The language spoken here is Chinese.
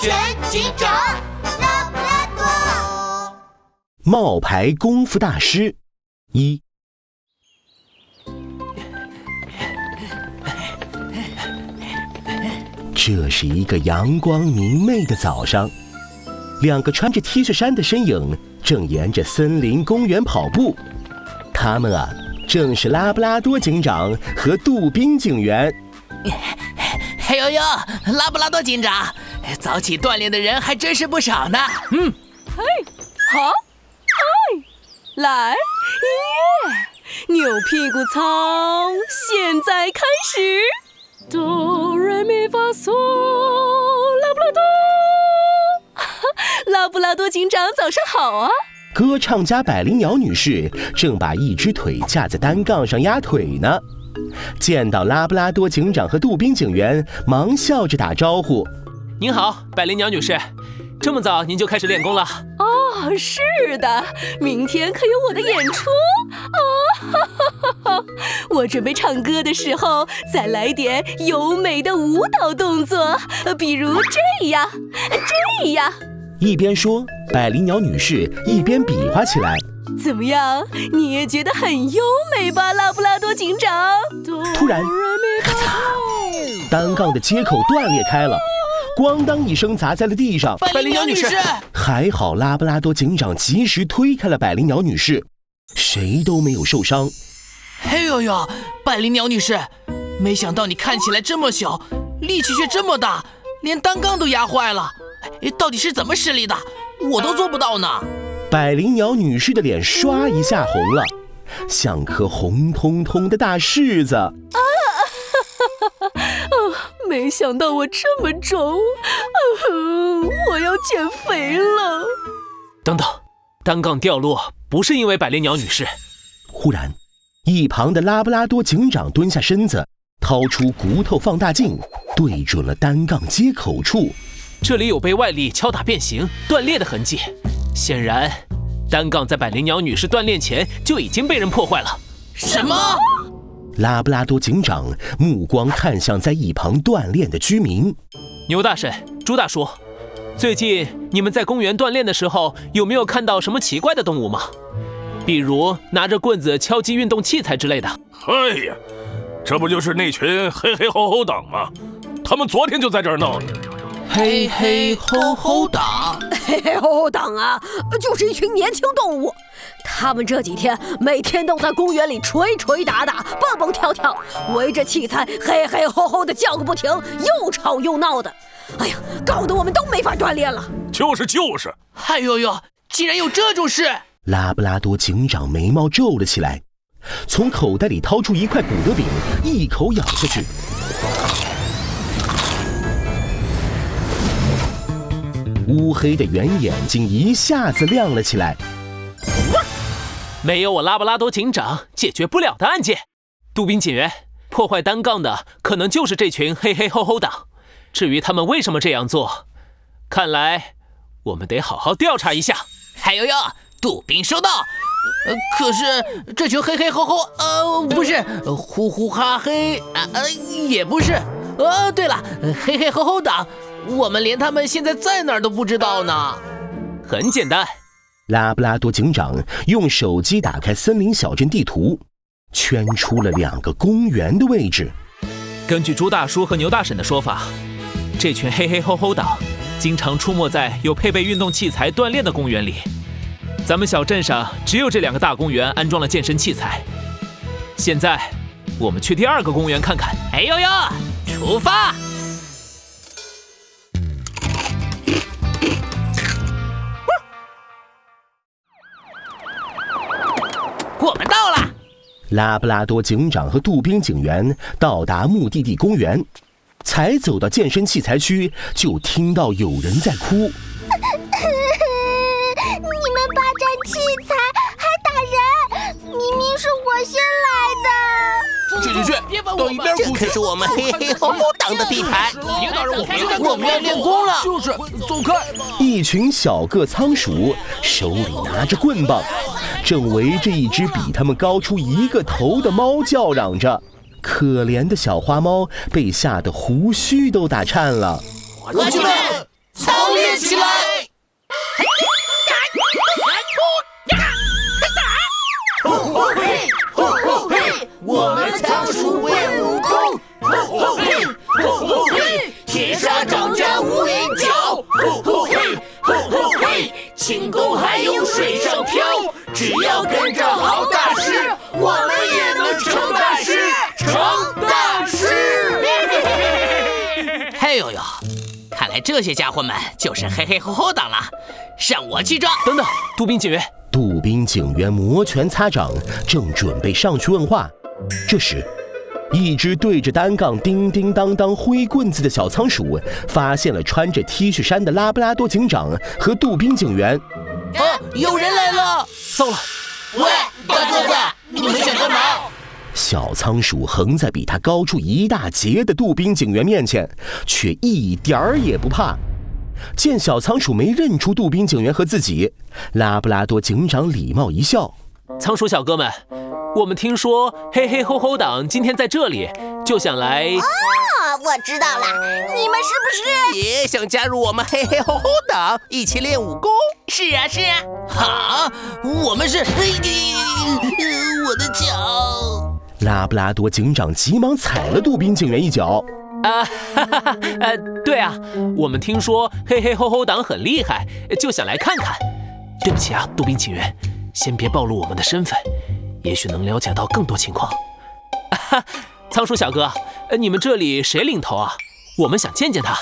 全警长，拉布拉多。冒牌功夫大师一。这是一个阳光明媚的早上，两个穿着 T 恤衫的身影正沿着森林公园跑步。他们啊，正是拉布拉多警长和杜宾警员。嘿呦呦，拉布拉多警长，早起锻炼的人还真是不少呢。嗯，嘿，好，嗨，来，音乐，扭屁股操，现在开始。哆瑞咪发嗦，拉布拉多，拉布拉多警长早上好啊！歌唱家百灵鸟女士正把一只腿架在单杠上压腿呢。见到拉布拉多警长和杜宾警员，忙笑着打招呼：“您好，百灵鸟女士，这么早您就开始练功了？”“哦，是的，明天可有我的演出哦，哈哈哈哈！我准备唱歌的时候再来点优美的舞蹈动作，比如这样，这样。”一边说，百灵鸟女士一边比划起来。怎么样？你也觉得很优美吧，拉布拉多警长？突然，咔嚓，单杠的接口断裂开了，咣当一声砸在了地上。百灵鸟女士，还好拉布拉多警长及时推开了百灵鸟女士，谁都没有受伤。嘿呦呦，百灵鸟女士，没想到你看起来这么小，力气却这么大，连单杠都压坏了。到底是怎么施力的？我都做不到呢。百灵鸟女士的脸唰一下红了，像颗红彤彤的大柿子。啊！没想到我这么重，我要减肥了。等等，单杠掉落不是因为百灵鸟女士。忽然，一旁的拉布拉多警长蹲下身子，掏出骨头放大镜，对准了单杠接口处。这里有被外力敲打变形、断裂的痕迹。显然，单杠在百灵鸟女士锻炼前就已经被人破坏了。什么？拉布拉多警长目光看向在一旁锻炼的居民。牛大婶、朱大叔，最近你们在公园锻炼的时候，有没有看到什么奇怪的动物吗？比如拿着棍子敲击运动器材之类的。哎呀，这不就是那群黑黑吼吼党吗？他们昨天就在这儿闹呢。嘿嘿吼吼党，嘿嘿吼吼党啊，就是一群年轻动物。他们这几天每天都在公园里捶捶打打、蹦蹦跳跳，围着器材嘿嘿吼吼的叫个不停，又吵又闹的。哎呀，搞得我们都没法锻炼了。就是就是，哎呦呦，竟然有这种事！拉布拉多警长眉毛皱了起来，从口袋里掏出一块骨头饼，一口咬下去。乌黑的圆眼睛一下子亮了起来。没有我拉布拉多警长解决不了的案件。杜宾警员，破坏单杠的可能就是这群黑黑吼吼党。至于他们为什么这样做，看来我们得好好调查一下。还有哟，杜宾收到。呃，可是这群黑黑吼吼，呃，不是，呼呼哈嘿，啊呃，也不是。呃，对了，嘿嘿吼吼党。我们连他们现在在哪儿都不知道呢。很简单，拉布拉多警长用手机打开森林小镇地图，圈出了两个公园的位置。根据朱大叔和牛大婶的说法，这群嘿嘿吼吼党经常出没在有配备运动器材锻炼的公园里。咱们小镇上只有这两个大公园安装了健身器材。现在，我们去第二个公园看看。哎呦呦，出发！拉布拉多警长和杜宾警员到达目的地公园，才走到健身器材区，就听到有人在哭。你们霸占器材还打人，明明是我先来的。去去去，到一边哭去！这可是我们嘿嘿吼吼党的地盘，别打扰我们，我们要练功了。就是，走开！一群小个仓鼠手里拿着棍棒。正围着一只比他们高出一个头的猫叫嚷着，可怜的小花猫被吓得胡须都打颤了。过去了，操练起来！我们仓鼠会武功，吼吼嘿，吼吼嘿，铁砂掌加无影脚，吼吼嘿，吼吼嘿，轻功还有水上漂，只要跟着好大师，我们也能成大师，成大师。嘿呦呦，看来这些家伙们就是黑黑吼吼党了，让我去抓！等等，杜宾警员，杜宾警员摩拳擦掌，正准备上去问话。这时，一只对着单杠叮叮当当挥棍子的小仓鼠发现了穿着 T 恤衫的拉布拉多警长和杜宾警员。啊，有人来了！糟了！喂，大个子，你们想干嘛？小仓鼠横在比他高出一大截的杜宾警员面前，却一点儿也不怕。见小仓鼠没认出杜宾警员和自己，拉布拉多警长礼貌一笑：“仓鼠小哥们。”我们听说嘿嘿吼吼党今天在这里，就想来。哦，我知道了，你们是不是也想加入我们嘿嘿吼吼党，一起练武功？是啊，是啊。好，我们是。我的脚！拉布拉多警长急忙踩了杜宾警员一脚。啊，哈哈哈！呃，对啊，我们听说嘿嘿吼吼党很厉害，就想来看看。对不起啊，杜宾警员，先别暴露我们的身份。也许能了解到更多情况。哈，仓鼠小哥，你们这里谁领头啊？我们想见见他。